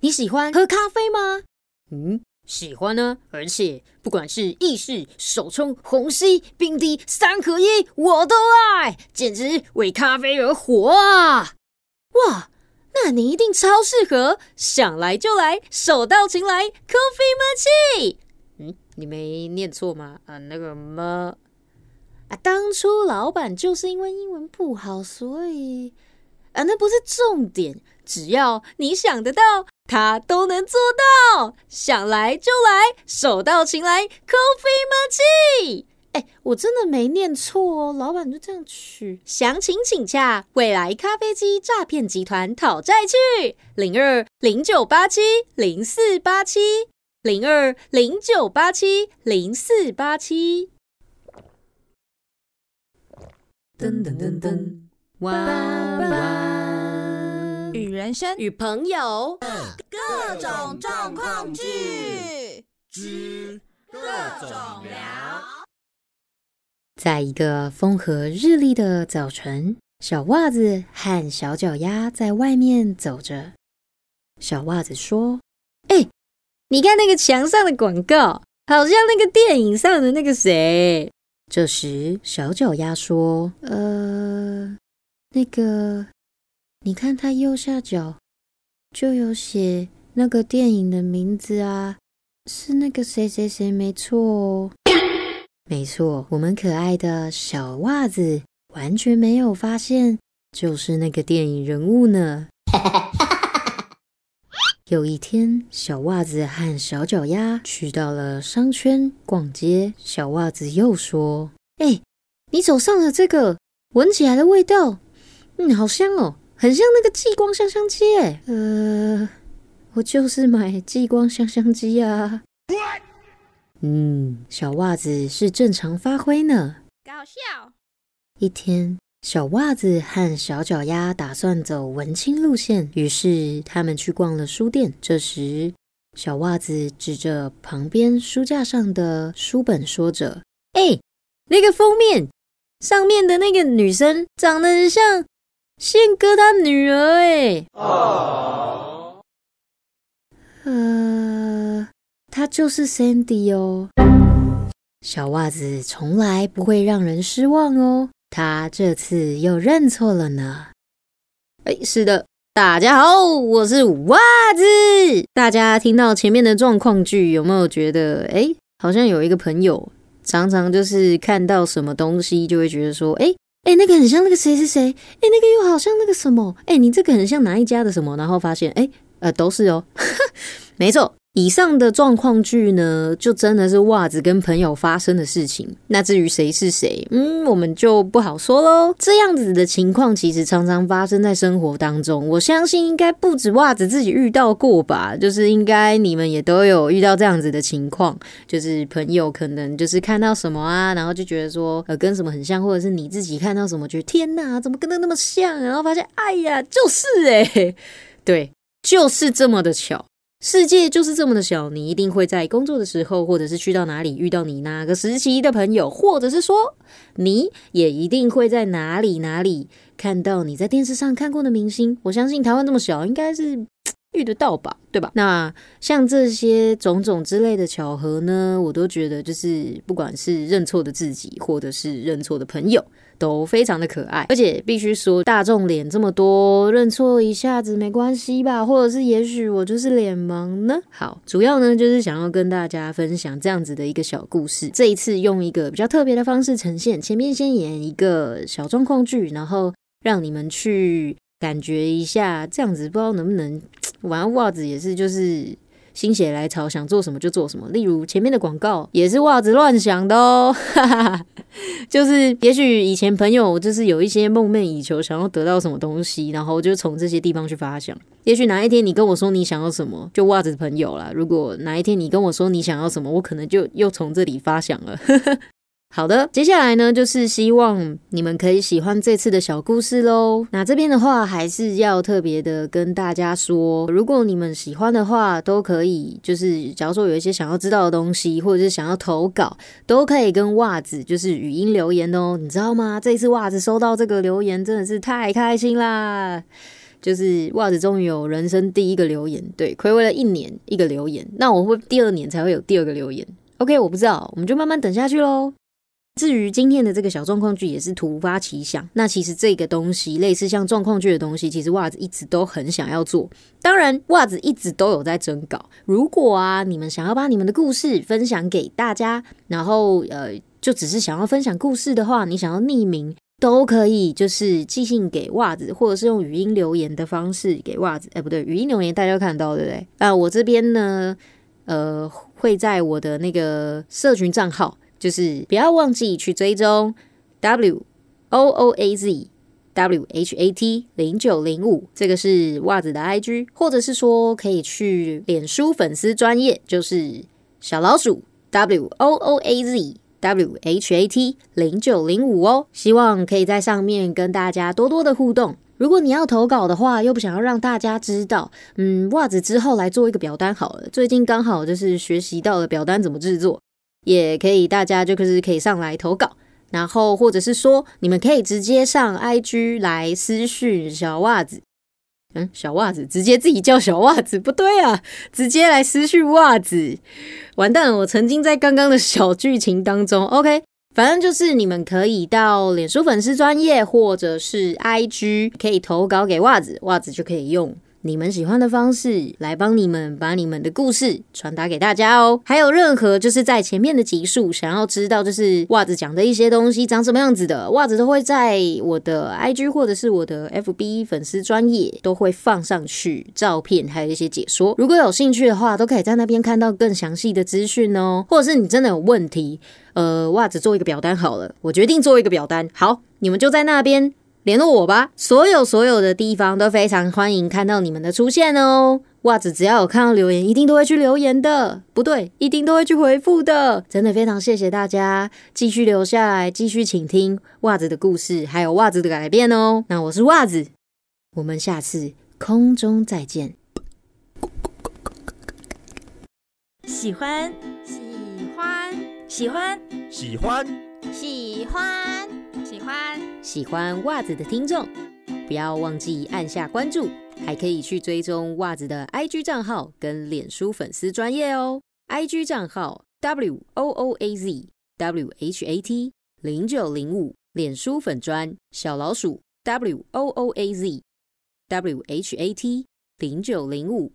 你喜欢喝咖啡吗？嗯，喜欢呢。而且不管是意式、手冲、虹吸、冰滴三合一，我都爱，简直为咖啡而活啊！哇，那你一定超适合，想来就来，手到擒来，Coffee Machine。嗯，你没念错吗？啊，那个么啊，当初老板就是因为英文不好，所以啊，那不是重点。只要你想得到，他都能做到。想来就来，手到擒来，Coffee Machine。哎，我真的没念错哦，老板就这样取。详情请洽未来咖啡机诈骗集团讨债去零二零九八七零四八七零二零九八七零四八七。噔噔噔噔，哇哇！与人生与朋友各种状况剧之各种聊。在一个风和日丽的早晨，小袜子和小脚丫在外面走着。小袜子说：“哎、你看那个墙上的广告，好像那个电影上的那个谁。”这时，小脚丫说：“呃，那个，你看它右下角就有写那个电影的名字啊，是那个谁谁谁，没错哦。”没错，我们可爱的小袜子完全没有发现，就是那个电影人物呢。有一天，小袜子和小脚丫去到了商圈逛街。小袜子又说：“哎、你手上的这个闻起来的味道，嗯，好香哦，很像那个激光香香机。”哎，呃，我就是买激光香香机啊。嗯，小袜子是正常发挥呢。搞笑。一天，小袜子和小脚丫打算走文青路线，于是他们去逛了书店。这时，小袜子指着旁边书架上的书本，说着：“哎、那个封面上面的那个女生长得很像宪哥他女儿。”哎，呃，他就是 Sandy 哦。小袜子从来不会让人失望哦，他这次又认错了呢。哎，是的，大家好，我是袜子。大家听到前面的状况剧，有没有觉得，哎，好像有一个朋友常常就是看到什么东西，就会觉得说，哎。哎，那个很像那个谁谁谁，哎，那个又好像那个什么，哎，你这个很像哪一家的什么？然后发现，哎，呃，都是哦，没错。以上的状况剧呢，就真的是袜子跟朋友发生的事情。那至于谁是谁，嗯，我们就不好说喽。这样子的情况其实常常发生在生活当中，我相信应该不止袜子自己遇到过吧，就是应该你们也都有遇到这样子的情况，就是朋友可能就是看到什么啊，然后就觉得说呃跟什么很像，或者是你自己看到什么觉得天哪，怎么跟他那么像，然后发现哎呀就是诶、对，就是这么的巧。世界就是这么的小，你一定会在工作的时候，或者是去到哪里遇到你哪个时期的朋友，或者是说，你也一定会在哪里哪里看到你在电视上看过的明星。我相信台湾这么小，应该是遇得到吧，对吧？那像这些种种之类的巧合呢，我都觉得就是不管是认错的自己，或者是认错的朋友。都非常的可爱，而且必须说，大众脸这么多，认错一下子没关系吧？或者是也许我就是脸盲呢？好，主要呢就是想要跟大家分享这样子的一个小故事。这一次用一个比较特别的方式呈现，前面先演一个小状况剧，然后让你们去感觉一下，这样子不知道能不能玩袜子也是就是。心血来潮，想做什么就做什么。例如前面的广告也是袜子乱想的哦，哈哈，就是也许以前朋友就是有一些梦寐以求，想要得到什么东西，然后就从这些地方去发想。也许哪一天你跟我说你想要什么，就袜子的朋友啦。如果哪一天你跟我说你想要什么，我可能就又从这里发想了。好的，接下来呢，就是希望你们可以喜欢这次的小故事喽。那这边的话，还是要特别的跟大家说，如果你们喜欢的话，都可以，就是假如说有一些想要知道的东西，或者是想要投稿，都可以跟袜子就是语音留言哦。你知道吗？这次袜子收到这个留言真的是太开心啦！就是袜子终于有人生第一个留言，对，暌违了一年一个留言，那我会第二年才会有第二个留言。OK，我不知道，我们就慢慢等下去喽。至于今天的这个小状况剧也是突发奇想，那其实这个东西类似像状况剧的东西，其实袜子一直都很想要做。当然，袜子一直都有在征稿。如果啊，你们想要把你们的故事分享给大家，然后呃，就只是想要分享故事的话，你想要匿名都可以，就是寄信给袜子，或者是用语音留言的方式给袜子。哎，不对，语音留言大家看到对不对？啊，我这边呢，呃，会在我的那个社群账号。就是不要忘记去追踪 W O O A Z W H A T 零九零五，这个是袜子的 I G，或者是说可以去脸书粉丝专业，就是小老鼠 W O O A Z W H A T 零九零五哦。希望可以在上面跟大家多多的互动。如果你要投稿的话，又不想要让大家知道，嗯，袜子之后来做一个表单好了。最近刚好就是学习到了表单怎么制作。也可以，大家就是可以上来投稿，然后或者是说，你们可以直接上 IG 来私讯小袜子，嗯，小袜子直接自己叫小袜子，不对啊，直接来私讯袜子，完蛋了，我曾经在刚刚的小剧情当中，OK，反正就是你们可以到脸书粉丝专业或者是 IG 可以投稿给袜子，袜子就可以用。你们喜欢的方式来帮你们把你们的故事传达给大家哦。还有任何就是在前面的集数想要知道就是袜子讲的一些东西长什么样子的，袜子都会在我的 IG 或者是我的 FB 粉丝专业都会放上去照片，还有一些解说。如果有兴趣的话，都可以在那边看到更详细的资讯哦。或者是你真的有问题，呃，袜子做一个表单好了，我决定做一个表单。好，你们就在那边。联络我吧，所有所有的地方都非常欢迎看到你们的出现哦。袜子只要有看到留言，一定都会去留言的，不对，一定都会去回复的。真的非常谢谢大家继续留下来，继续倾听袜子的故事，还有袜子的改变哦。那我是袜子，我们下次空中再见。喜欢，喜欢，喜欢，喜欢，喜欢。喜欢喜欢袜子的听众，不要忘记按下关注，还可以去追踪袜子的 IG 账号跟脸书粉丝专业哦。IG 账号 W O O A Z W H A T 零九零五，脸书粉专小老鼠 W O O A Z W H A T 零九零五。